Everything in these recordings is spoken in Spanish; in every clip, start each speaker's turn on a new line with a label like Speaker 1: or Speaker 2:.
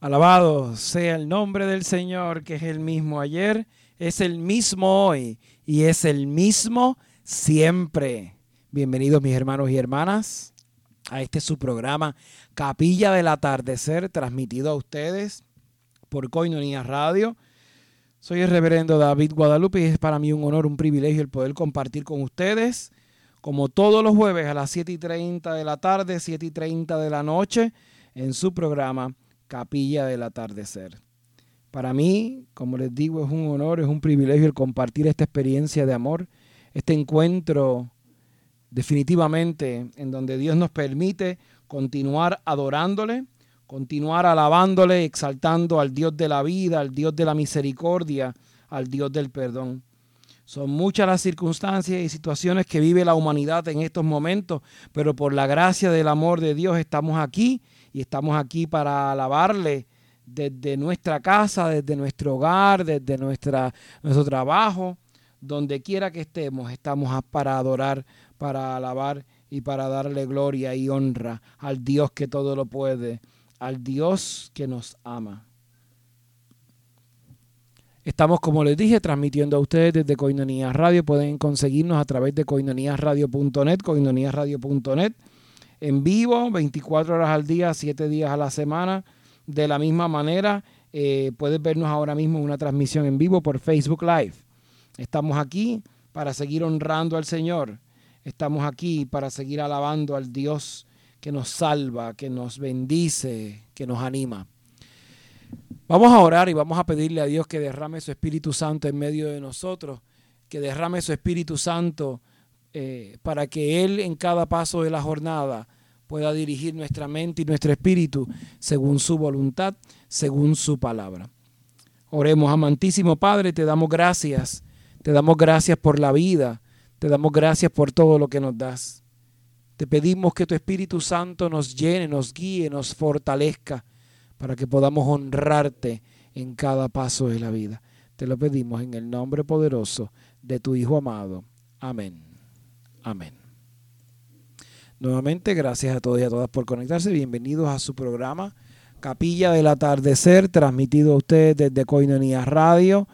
Speaker 1: Alabado sea el nombre del Señor, que es el mismo ayer, es el mismo hoy y es el mismo siempre. Bienvenidos mis hermanos y hermanas a este su programa Capilla del Atardecer, transmitido a ustedes por Coinonía Radio. Soy el reverendo David Guadalupe y es para mí un honor, un privilegio el poder compartir con ustedes, como todos los jueves a las 7 y 30 de la tarde, 7 y 30 de la noche, en su programa Capilla del Atardecer. Para mí, como les digo, es un honor, es un privilegio el compartir esta experiencia de amor, este encuentro definitivamente en donde Dios nos permite continuar adorándole, continuar alabándole, exaltando al Dios de la vida, al Dios de la misericordia, al Dios del perdón. Son muchas las circunstancias y situaciones que vive la humanidad en estos momentos, pero por la gracia del amor de Dios estamos aquí y estamos aquí para alabarle desde nuestra casa, desde nuestro hogar, desde nuestra, nuestro trabajo, donde quiera que estemos, estamos para adorar, para alabar y para darle gloria y honra al Dios que todo lo puede, al Dios que nos ama. Estamos, como les dije, transmitiendo a ustedes desde Coinonía Radio. Pueden conseguirnos a través de coinoniasradio.net, coinoniasradio.net en vivo, 24 horas al día, 7 días a la semana. De la misma manera, eh, puedes vernos ahora mismo en una transmisión en vivo por Facebook Live. Estamos aquí para seguir honrando al Señor. Estamos aquí para seguir alabando al Dios que nos salva, que nos bendice, que nos anima. Vamos a orar y vamos a pedirle a Dios que derrame su Espíritu Santo en medio de nosotros, que derrame su Espíritu Santo eh, para que Él en cada paso de la jornada pueda dirigir nuestra mente y nuestro espíritu según su voluntad, según su palabra. Oremos, amantísimo Padre, te damos gracias, te damos gracias por la vida, te damos gracias por todo lo que nos das. Te pedimos que tu Espíritu Santo nos llene, nos guíe, nos fortalezca para que podamos honrarte en cada paso de la vida. Te lo pedimos en el nombre poderoso de tu Hijo amado. Amén. Amén. Nuevamente, gracias a todos y a todas por conectarse. Bienvenidos a su programa Capilla del Atardecer, transmitido a ustedes desde Coinonía Radio.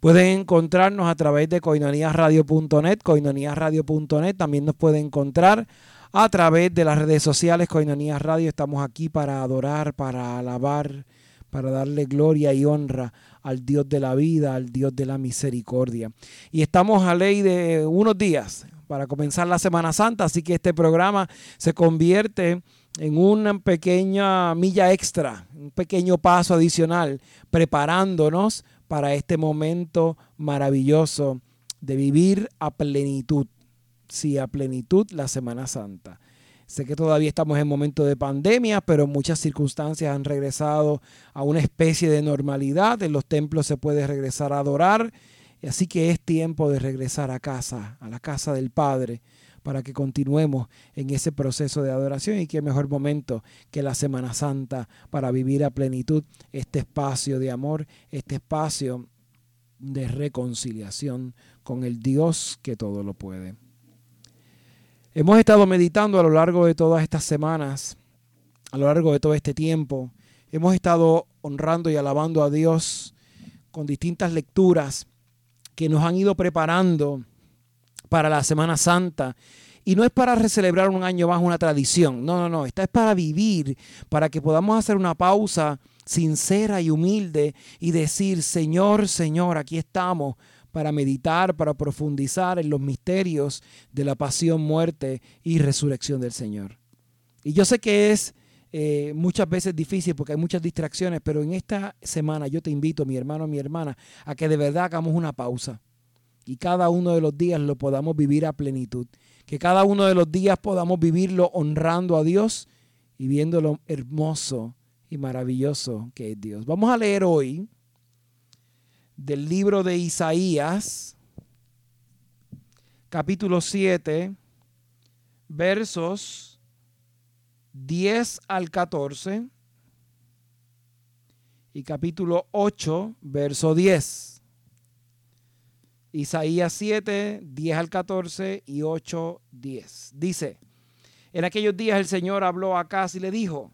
Speaker 1: Pueden encontrarnos a través de coinoniasradio.net, coinoniasradio.net. También nos pueden encontrar a través de las redes sociales Coinonías Radio. Estamos aquí para adorar, para alabar, para darle gloria y honra al Dios de la vida, al Dios de la misericordia. Y estamos a ley de unos días, para comenzar la Semana Santa, así que este programa se convierte en una pequeña milla extra, un pequeño paso adicional, preparándonos para este momento maravilloso de vivir a plenitud, sí, a plenitud la Semana Santa. Sé que todavía estamos en momento de pandemia, pero muchas circunstancias han regresado a una especie de normalidad. En los templos se puede regresar a adorar Así que es tiempo de regresar a casa, a la casa del Padre, para que continuemos en ese proceso de adoración y qué mejor momento que la Semana Santa para vivir a plenitud este espacio de amor, este espacio de reconciliación con el Dios que todo lo puede. Hemos estado meditando a lo largo de todas estas semanas, a lo largo de todo este tiempo, hemos estado honrando y alabando a Dios con distintas lecturas que nos han ido preparando para la Semana Santa. Y no es para recelebrar un año más una tradición, no, no, no, esta es para vivir, para que podamos hacer una pausa sincera y humilde y decir, Señor, Señor, aquí estamos para meditar, para profundizar en los misterios de la pasión, muerte y resurrección del Señor. Y yo sé que es eh, muchas veces difícil porque hay muchas distracciones, pero en esta semana yo te invito, mi hermano, mi hermana, a que de verdad hagamos una pausa y cada uno de los días lo podamos vivir a plenitud. Que cada uno de los días podamos vivirlo honrando a Dios y viendo lo hermoso y maravilloso que es Dios. Vamos a leer hoy del libro de Isaías, capítulo 7, versos 10 al 14 y capítulo 8, verso 10. Isaías 7, 10 al 14 y 8, 10. Dice, en aquellos días el Señor habló a Acaz y le dijo,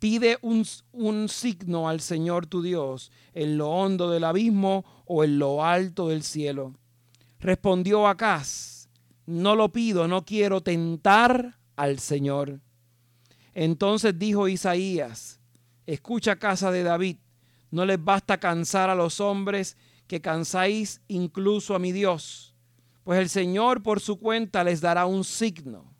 Speaker 1: Pide un, un, signo al Señor tu Dios en lo hondo del abismo o en lo alto del cielo. Respondió Acaz, no lo pido, no quiero tentar al Señor. Entonces dijo Isaías, escucha casa de David, no les basta cansar a los hombres que cansáis incluso a mi Dios, pues el Señor por su cuenta les dará un signo.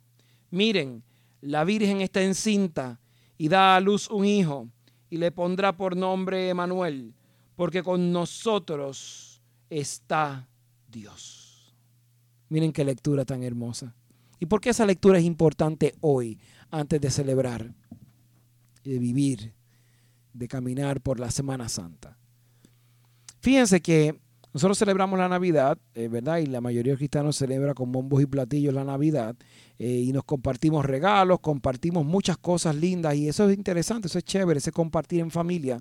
Speaker 1: Miren, la Virgen está encinta y da a luz un hijo y le pondrá por nombre Emanuel, porque con nosotros está Dios. Miren qué lectura tan hermosa. ¿Y por qué esa lectura es importante hoy, antes de celebrar de vivir, de caminar por la Semana Santa? Fíjense que nosotros celebramos la Navidad, eh, ¿verdad? Y la mayoría de cristianos celebra con bombos y platillos la Navidad. Eh, y nos compartimos regalos, compartimos muchas cosas lindas. Y eso es interesante, eso es chévere, ese compartir en familia.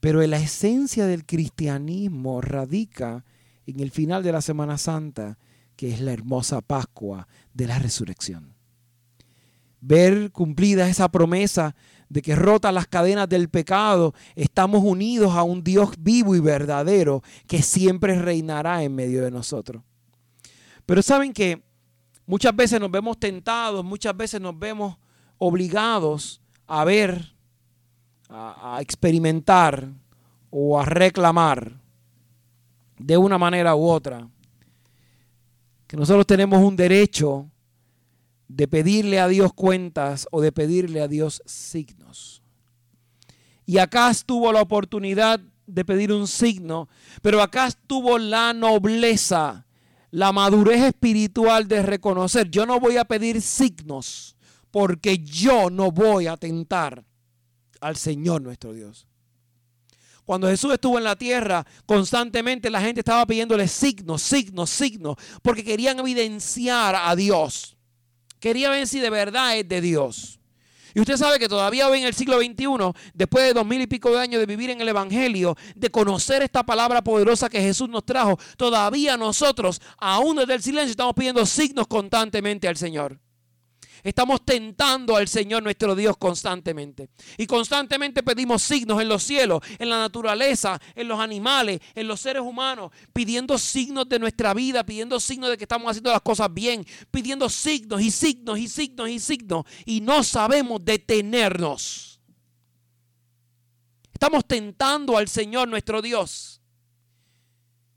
Speaker 1: Pero la esencia del cristianismo radica en el final de la Semana Santa, que es la hermosa Pascua de la resurrección. Ver cumplida esa promesa de que rota las cadenas del pecado, estamos unidos a un Dios vivo y verdadero que siempre reinará en medio de nosotros. Pero saben que muchas veces nos vemos tentados, muchas veces nos vemos obligados a ver, a, experimentar o a reclamar de una manera u otra que nosotros tenemos un derecho de pedirle a Dios cuentas o de pedirle a Dios signos. Y acá tuvo la oportunidad de pedir un signo, pero acá tuvo la nobleza, la madurez espiritual de reconocer, yo no voy a pedir signos porque yo no voy a tentar al Señor nuestro Dios. Cuando Jesús estuvo en la tierra, constantemente la gente estaba pidiéndole signos, signos, signos, porque querían evidenciar a Dios. Quería ver si de verdad es de Dios. Y usted sabe que todavía hoy en el siglo XXI, después de dos mil y pico de años de vivir en el Evangelio, de conocer esta palabra poderosa que Jesús nos trajo, todavía nosotros, aún desde el silencio, estamos pidiendo signos constantemente al Señor. Estamos tentando al Señor nuestro Dios constantemente. Y constantemente pedimos signos en los cielos, en la naturaleza, en los animales, en los seres humanos, pidiendo signos de nuestra vida, pidiendo signos de que estamos haciendo las cosas bien, pidiendo signos y signos y signos y signos. Y no sabemos detenernos. Estamos tentando al Señor nuestro Dios.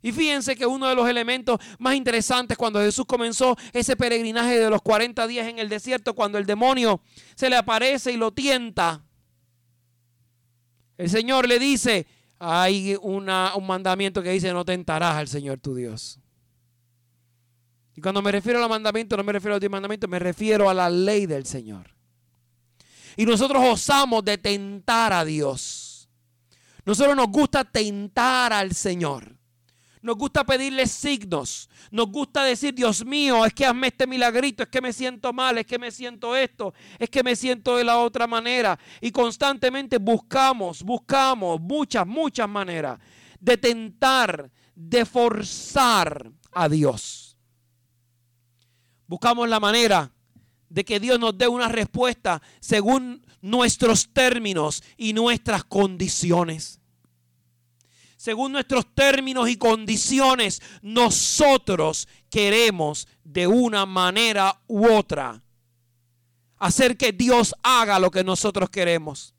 Speaker 1: Y fíjense que uno de los elementos más interesantes cuando Jesús comenzó ese peregrinaje de los 40 días en el desierto, cuando el demonio se le aparece y lo tienta, el Señor le dice, hay un mandamiento que dice, no tentarás al Señor tu Dios. Y cuando me refiero al mandamiento, no me refiero a los mandamiento, me refiero a la ley del Señor. Y nosotros osamos de tentar a Dios. Nosotros nos gusta tentar al Señor. Nos gusta pedirle signos. Nos gusta decir, Dios mío, es que hazme este milagrito, es que me siento mal, es que me siento esto, es que me siento de la otra manera. Y constantemente buscamos, buscamos muchas, muchas maneras de tentar, de forzar a Dios. Buscamos la manera de que Dios nos dé una respuesta según nuestros términos y nuestras condiciones según nuestros términos y condiciones, nosotros queremos de una manera u otra hacer que Dios haga lo que nosotros queremos.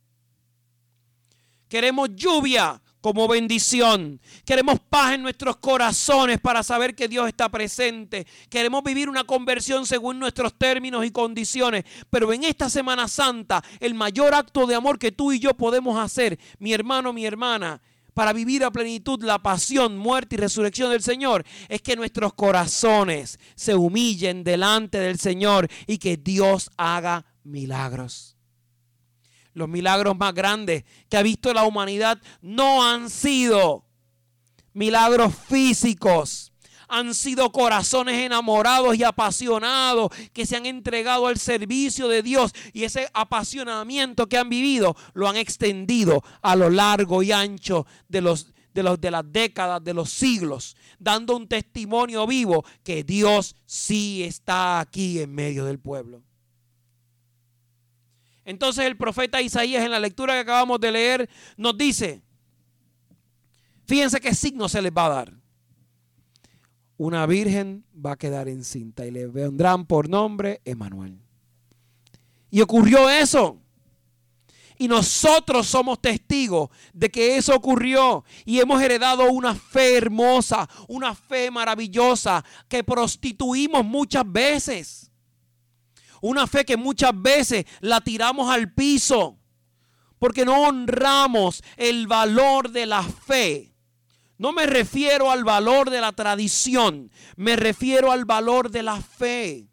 Speaker 1: Queremos lluvia como bendición. Queremos paz en nuestros corazones para saber que Dios está presente. Queremos vivir una conversión según nuestros términos y condiciones. Pero en esta Semana Santa, el mayor acto de amor que tú y yo podemos hacer, mi hermano, mi hermana, para vivir a plenitud la pasión, muerte y resurrección del Señor, es que nuestros corazones se humillen delante del Señor y que Dios haga milagros. Los milagros más grandes que ha visto la humanidad no han sido milagros físicos han sido corazones enamorados y apasionados que se han entregado al servicio de Dios y ese apasionamiento que han vivido lo han extendido a lo largo y ancho de los de, los, de las décadas, de los siglos, dando un testimonio vivo que Dios sí está aquí en medio del pueblo. Entonces el profeta Isaías en la lectura que acabamos de leer nos dice, fíjense qué signo se les va a dar. Una virgen va a quedar encinta y le vendrán por nombre Emanuel. Y ocurrió eso. Y nosotros somos testigos de que eso ocurrió. Y hemos heredado una fe hermosa, una fe maravillosa que prostituimos muchas veces. Una fe que muchas veces la tiramos al piso porque no honramos el valor de la fe. No me refiero al valor de la tradición, me refiero al valor de la fe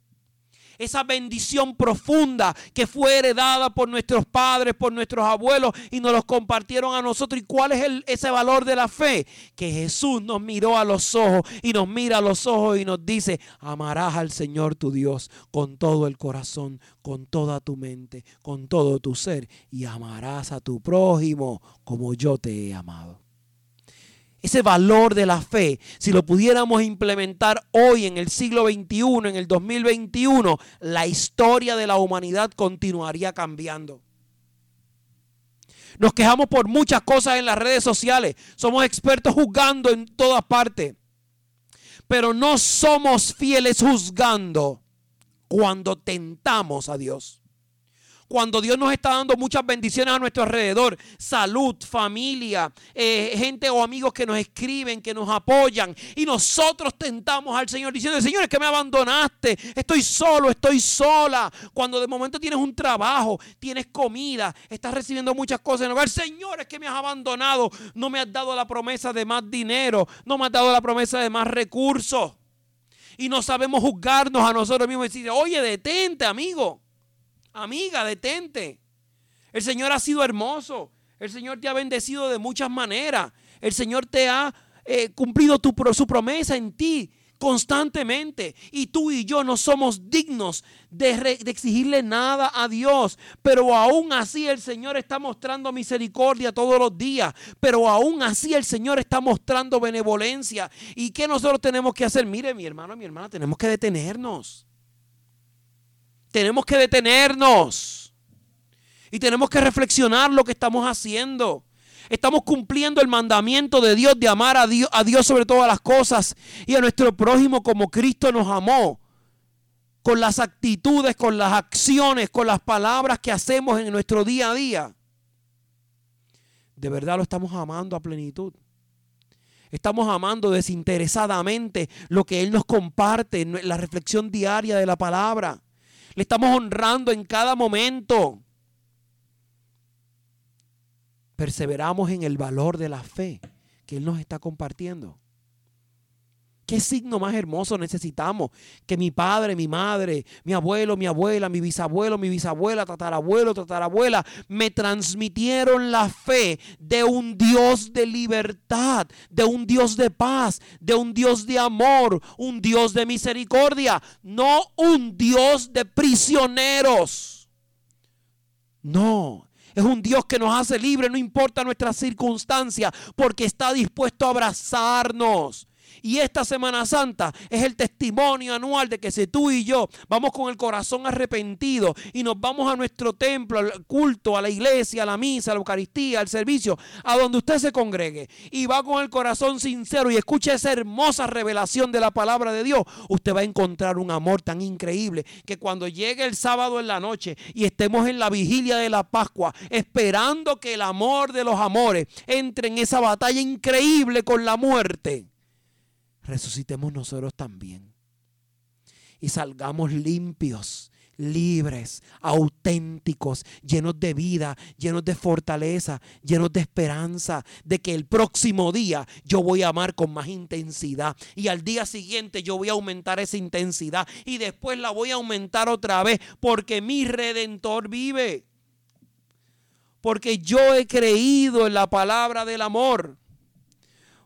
Speaker 1: esa bendición profunda que fue heredada por nuestros padres, por nuestros abuelos y nos los compartieron a nosotros. ¿Y cuál es ese valor de la fe? Que Jesús nos miró a los ojos y nos mira a los ojos y nos dice, amarás al Señor tu Dios con todo el corazón, con toda tu mente, con todo tu ser y amarás a tu prójimo como yo te he amado ese valor de la fe, si lo pudiéramos implementar hoy en el siglo XXI, en el 2021, la historia de la humanidad continuaría cambiando. Nos quejamos por muchas cosas en las redes sociales. Somos expertos juzgando en todas partes. Pero no somos fieles juzgando cuando tentamos a Dios cuando Dios nos está dando muchas bendiciones a nuestro alrededor, salud, familia, eh, gente o amigos que nos escriben, que nos apoyan, y nosotros tentamos al Señor diciendo, Señor, es que me abandonaste, estoy solo, estoy sola. Cuando de momento tienes un trabajo, tienes comida, estás recibiendo muchas cosas en Señor, es que me has abandonado, no me has dado la promesa de más dinero, no me has dado la promesa de más recursos. Y no sabemos juzgarnos a nosotros mismos y decir, oye, detente, amigo. Amiga, detente. El Señor ha sido hermoso. El Señor te ha bendecido de muchas maneras. El Señor te ha eh, cumplido tu, su promesa en ti constantemente. Y tú y yo no somos dignos de, de, exigirle nada a Dios. Pero aún así el Señor está mostrando misericordia todos los días. Pero aún así el Señor está mostrando benevolencia. ¿Y qué nosotros tenemos que hacer? Mire, mi hermano, mi hermana, tenemos que detenernos. Tenemos que detenernos y tenemos que reflexionar lo que estamos haciendo. Estamos cumpliendo el mandamiento de Dios de amar a Dios, a Dios sobre todas las cosas y a nuestro prójimo como Cristo nos amó. Con las actitudes, con las acciones, con las palabras que hacemos en nuestro día a día. De verdad lo estamos amando a plenitud. Estamos amando desinteresadamente lo que Él nos comparte la reflexión diaria de la palabra. Le estamos honrando en cada momento. Perseveramos en el valor de la fe que Él nos está compartiendo. ¿Qué signo más hermoso necesitamos? Que mi padre, mi madre, mi abuelo, mi abuela, mi bisabuelo, mi bisabuela, tatarabuelo, tatarabuela, me transmitieron la fe de un Dios de libertad, de un Dios de paz, de un Dios de amor, un Dios de misericordia, no un Dios de prisioneros. No, es un Dios que nos hace libre, no importa nuestra circunstancia, porque está dispuesto a abrazarnos y esta Semana Santa es el testimonio anual de que si tú y yo vamos con el corazón arrepentido y nos vamos a nuestro templo, al culto, a la iglesia, a la misa, a la Eucaristía, al servicio, a donde usted se congregue y va con el corazón sincero y escucha esa hermosa revelación de la palabra de Dios, usted va a encontrar un amor tan increíble que cuando llegue el sábado en la noche y estemos en la vigilia de la Pascua, esperando que el amor de los amores entre en esa batalla increíble con la muerte resucitemos nosotros también. Y salgamos limpios, libres, auténticos, llenos de vida, llenos de fortaleza, llenos de esperanza, de que el próximo día yo voy a amar con más intensidad y al día siguiente yo voy a aumentar esa intensidad y después la voy a aumentar otra vez porque mi redentor vive. Porque yo he creído en la palabra del amor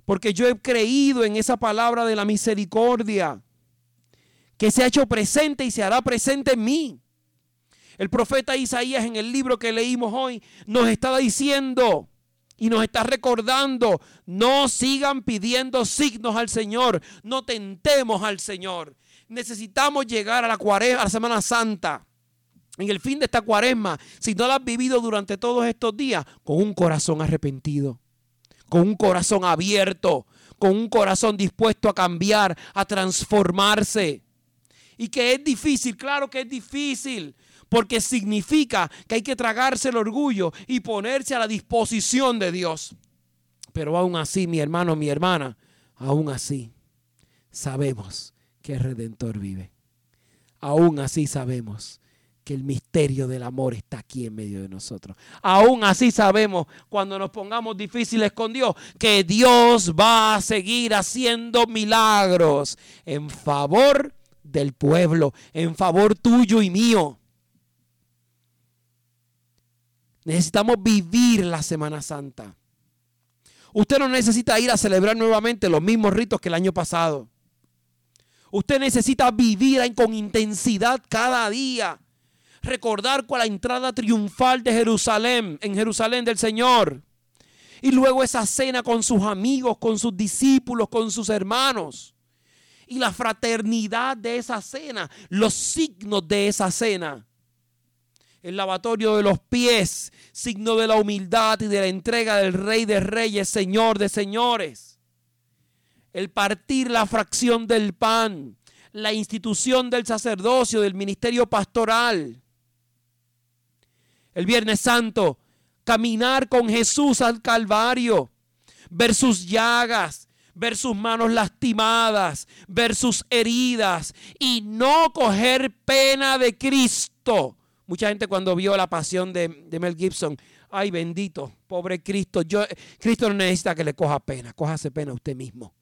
Speaker 1: porque yo he creído en esa palabra de la misericordia que se ha hecho presente y se hará presente en mí. El profeta Isaías en el libro que leímos hoy nos estaba diciendo y nos está recordando, no sigan pidiendo signos al Señor, no tentemos al Señor. Necesitamos llegar a la cuaresma, a la Semana Santa en el fin de esta cuaresma, si no la has vivido durante todos estos días, con un corazón arrepentido, con un corazón abierto, con un corazón dispuesto a cambiar, a transformarse. Y que es difícil, claro que es difícil, porque significa que hay que tragarse el orgullo y ponerse a la disposición de Dios. Pero aún así, mi hermano, mi hermana, aún así, sabemos que el Redentor vive. Aún así sabemos que el misterio del amor está aquí en medio de nosotros. Aún así sabemos cuando nos pongamos difíciles con Dios que Dios va a seguir haciendo milagros en favor del pueblo, en favor tuyo y mío. Necesitamos vivir la Semana Santa. Usted no necesita ir a celebrar nuevamente los mismos ritos que el año pasado. Usted necesita vivir con intensidad cada día recordar con la entrada triunfal de Jerusalén, en Jerusalén del Señor. Y luego esa cena con sus amigos, con sus discípulos, con sus hermanos. Y la fraternidad de esa cena, los signos de esa cena. El lavatorio de los pies, signo de la humildad y de la entrega del Rey de Reyes, Señor de Señores. El partir la fracción del pan, la institución del sacerdocio, del ministerio pastoral el Viernes Santo, caminar con Jesús al Calvario, ver sus llagas, ver sus manos lastimadas, ver sus heridas y no coger pena de Cristo. Mucha gente cuando vio la pasión de, Mel Gibson, ay bendito, pobre Cristo, yo, Cristo no necesita que le coja pena, cójase pena usted mismo.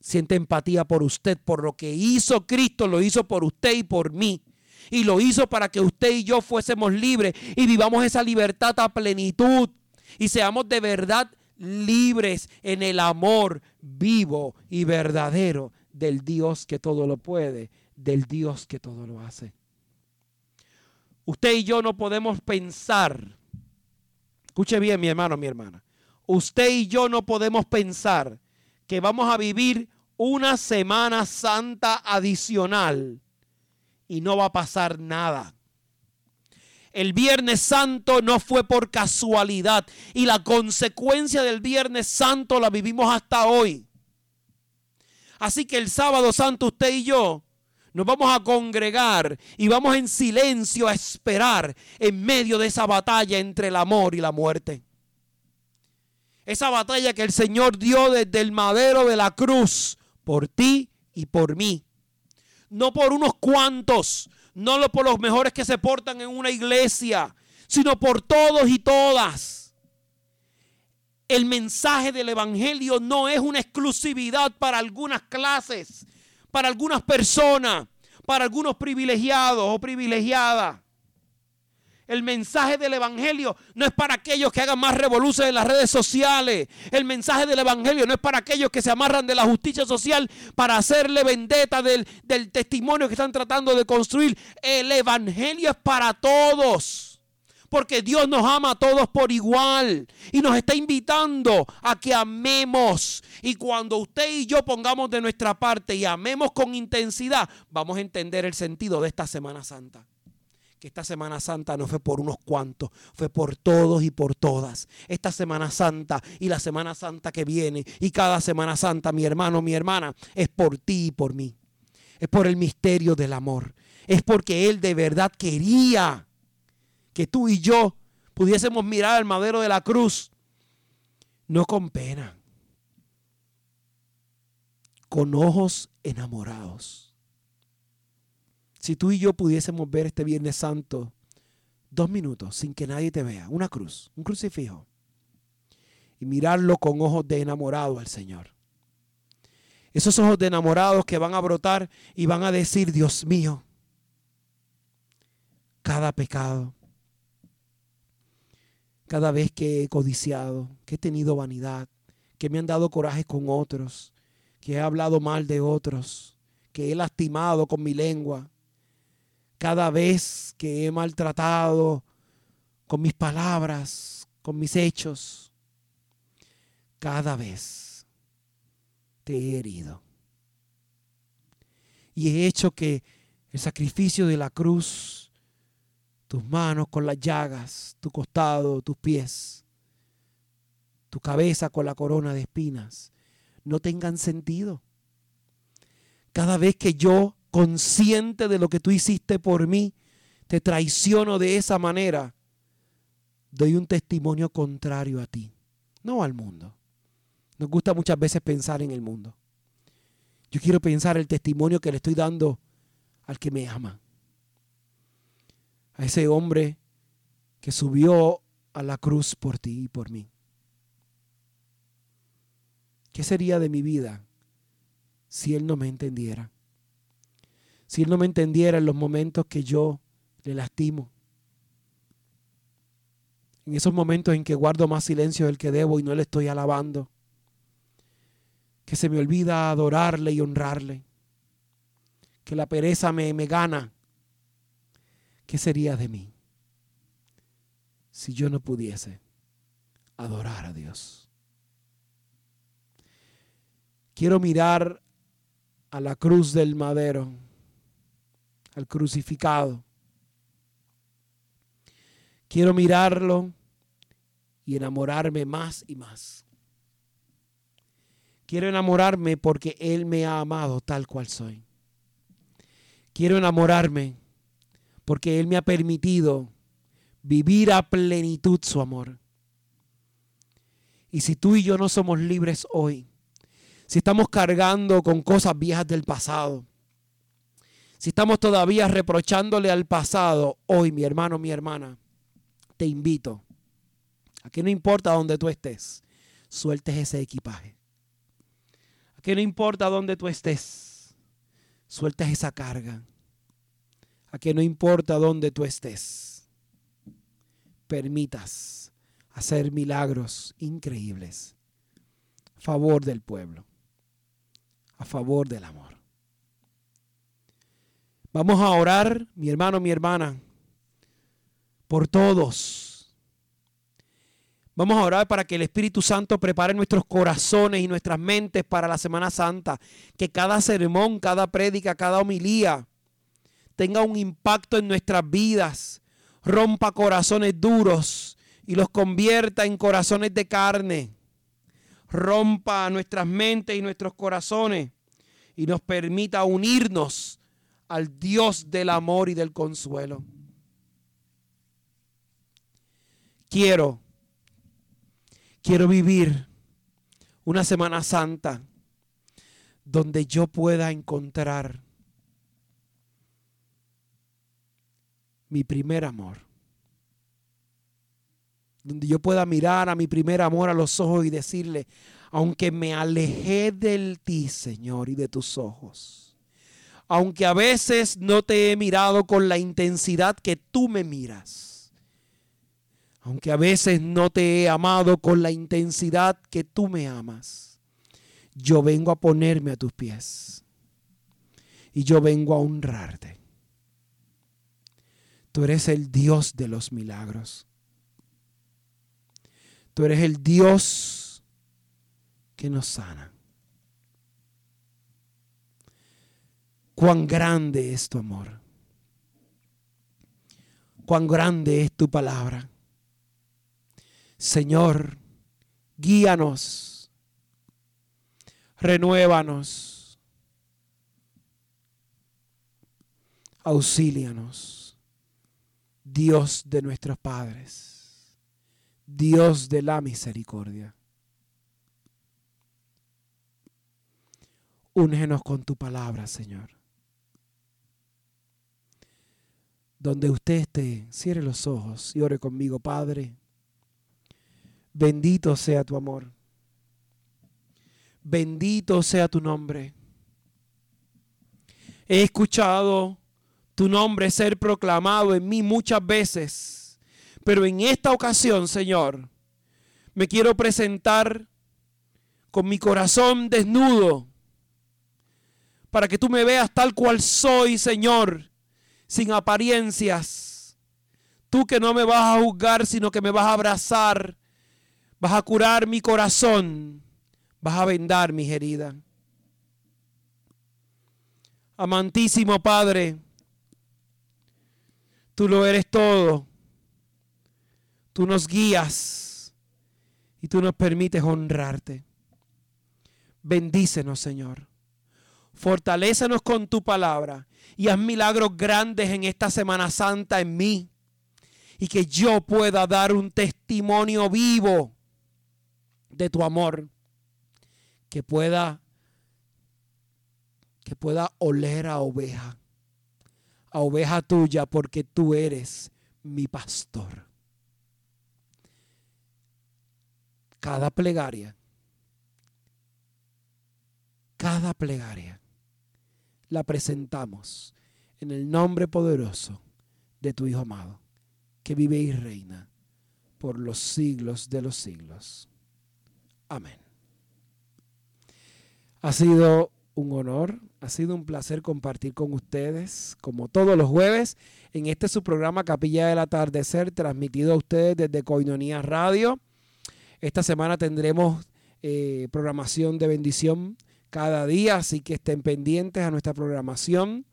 Speaker 1: Siente empatía por usted, por lo que hizo Cristo, lo hizo por usted y por mí y lo hizo para que usted y yo fuésemos libres y vivamos esa libertad a plenitud y seamos de verdad libres en el amor vivo y verdadero del Dios que todo lo puede, del Dios que todo lo hace. Usted y yo no podemos pensar, escuche bien mi hermano, mi hermana, usted y yo no podemos pensar que vamos a vivir una Semana Santa adicional y no va a pasar nada. El Viernes Santo no fue por casualidad y la consecuencia del Viernes Santo la vivimos hasta hoy. Así que el sábado santo usted y yo nos vamos a congregar y vamos en silencio a esperar en medio de esa batalla entre el amor y la muerte. Esa batalla que el Señor dio desde el madero de la cruz por ti y por mí no por unos cuantos, no por los mejores que se portan en una iglesia, sino por todos y todas. El mensaje del Evangelio no es una exclusividad para algunas clases, para algunas personas, para algunos privilegiados o privilegiadas. El mensaje del Evangelio no es para aquellos que hagan más revoluciones en las redes sociales. El mensaje del Evangelio no es para aquellos que se amarran de la justicia social para hacerle vendetta del, del testimonio que están tratando de construir. El Evangelio es para todos. Porque Dios nos ama a todos por igual. Y nos está invitando a que amemos. Y cuando usted y yo pongamos de nuestra parte y amemos con intensidad, vamos a entender el sentido de esta Semana Santa que esta Semana Santa no fue por unos cuantos, fue por todos y por todas. Esta Semana Santa y la Semana Santa que viene y cada Semana Santa, mi hermano, mi hermana, es por ti y por mí. Es por el misterio del amor. Es porque Él de verdad quería que tú y yo pudiésemos mirar al madero de la cruz, no con pena, con ojos enamorados si tú y yo pudiésemos ver este Viernes Santo dos minutos sin que nadie te vea, una cruz, un crucifijo, y mirarlo con ojos de enamorado al Señor. Esos ojos de enamorados que van a brotar y van a decir, Dios mío, cada pecado, cada vez que he codiciado, que he tenido vanidad, que me han dado coraje con otros, que he hablado mal de otros, que he lastimado con mi lengua, cada vez que he maltratado con mis palabras, con mis hechos, cada vez te he herido. Y he hecho que el sacrificio de la cruz tus manos con las llagas, tu costado, tus pies, tu cabeza con la corona de espinas, no tengan sentido. Cada vez que yo, consciente de lo que tú hiciste por mí, te traiciono de esa manera, doy un testimonio contrario a ti, no al mundo. Nos gusta muchas veces pensar en el mundo. Yo quiero pensar el testimonio que le estoy dando al que me ama a ese hombre que subió a la cruz por ti y por mí. ¿Qué sería de mi vida si Él no me entendiera? Si Él no me entendiera en los momentos que yo le lastimo. En esos momentos en que guardo más silencio del que debo y no le estoy alabando. Que se me olvida adorarle y honrarle. Que la pereza me, me gana ¿qué sería de mí si yo no pudiese adorar a Dios? Quiero mirar a la cruz del madero, al crucificado. Quiero mirarlo y enamorarme más y más. Quiero enamorarme porque Él me ha amado tal cual soy. Quiero enamorarme porque Él me ha permitido vivir a plenitud su amor. Y si tú y yo no somos libres hoy, si estamos cargando con cosas viejas del pasado, si estamos todavía reprochándole al pasado, hoy mi hermano, mi hermana, te invito a que no importa dónde tú estés, sueltes ese equipaje. A que no importa dónde tú estés, sueltes esa carga a que no importa dónde tú estés, permitas hacer milagros increíbles a favor del pueblo, a favor del amor. Vamos a orar, mi hermano, mi hermana, por todos. Vamos a orar para que el Espíritu Santo prepare nuestros corazones y nuestras mentes para la Semana Santa. Que cada sermón, cada prédica, cada homilía tenga un impacto en nuestras vidas, rompa corazones duros y los convierta en corazones de carne. Rompa nuestras mentes y nuestros corazones y nos permita unirnos al Dios del amor y del consuelo. Quiero, quiero vivir una Semana Santa donde yo pueda encontrar mi primer amor. Donde yo pueda mirar a mi primer amor a los ojos y decirle, aunque me alejé del ti, Señor, y de tus ojos, aunque a veces no te he mirado con la intensidad que tú me miras, aunque a veces no te he amado con la intensidad que tú me amas, yo vengo a ponerme a tus pies y yo vengo a honrarte. Tú eres el Dios de los milagros. Tú eres el Dios que nos sana. Cuán grande es tu amor. Cuán grande es tu palabra. Señor, guíanos, renuévanos, auxílianos. Dios de nuestros padres, Dios de la misericordia. Úngenos con tu palabra, Señor. Donde usted esté, cierre los ojos y ore conmigo, Padre. Bendito sea tu amor. Bendito sea tu nombre. He escuchado tu nombre ser proclamado en mí muchas veces. Pero en esta ocasión, Señor, me quiero presentar con mi corazón desnudo para que tú me veas tal cual soy, Señor, sin apariencias. Tú que no me vas a juzgar, sino que me vas a abrazar, vas a curar mi corazón, vas a vendar mis heridas. Amantísimo Padre, Tú lo eres todo. Tú nos guías y tú nos permites honrarte. Bendícenos, Señor. Fortalécenos con tu palabra y haz milagros grandes en esta Semana Santa en mí. Y que yo pueda dar un testimonio vivo de tu amor. Que pueda que pueda oler a oveja, a oveja tuya, porque tú eres mi pastor. Cada plegaria, cada plegaria, la presentamos en el nombre poderoso de tu Hijo amado, que vive y reina por los siglos de los siglos. Amén. Ha sido un honor, ha sido un placer compartir con ustedes, como todos los jueves, en este su programa Capilla del Atardecer, transmitido a ustedes desde Coinonía Radio. Esta semana tendremos eh, programación de bendición cada día, así que estén pendientes a nuestra programación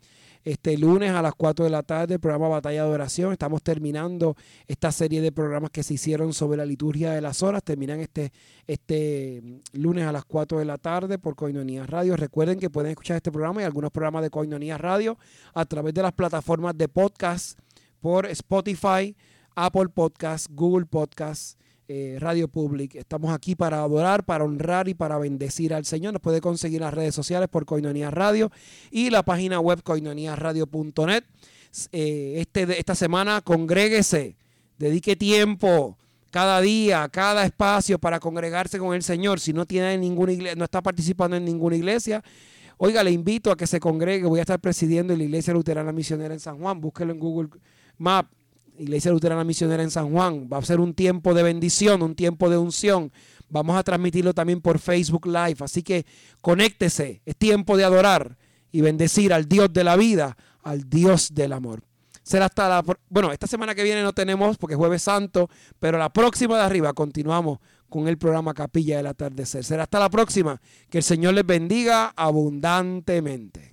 Speaker 1: este lunes a las 4 de la tarde, el programa Batalla de Oración. Estamos terminando esta serie de programas que se hicieron sobre la liturgia de las horas. Terminan este, este lunes a las 4 de la tarde por Coinonía Radio. Recuerden que pueden escuchar este programa y algunos programas de Coinonía Radio a través de las plataformas de podcast por Spotify, Apple Podcast, Google Podcast eh, Radio Public. Estamos aquí para adorar, para honrar y para bendecir al Señor. Nos puede conseguir las redes sociales por Coinonía Radio y la página web coinoniaradio.net. Eh, este, esta semana congréguese, dedique tiempo cada día, cada espacio para congregarse con el Señor. Si no tiene ninguna iglesia, no está participando en ninguna iglesia, oiga, le invito a que se congregue. Voy a estar presidiendo la Iglesia Luterana Misionera en San Juan. Búsquelo en Google Maps Iglesia Luterana Misionera en San Juan. Va a ser un tiempo de bendición, un tiempo de unción. Vamos a transmitirlo también por Facebook Live. Así que conéctese. Es tiempo de adorar y bendecir al Dios de la vida, al Dios del amor. Será hasta la. Bueno, esta semana que viene no tenemos porque es Jueves Santo, pero la próxima de arriba continuamos con el programa Capilla del Atardecer. Será hasta la próxima. Que el Señor les bendiga abundantemente.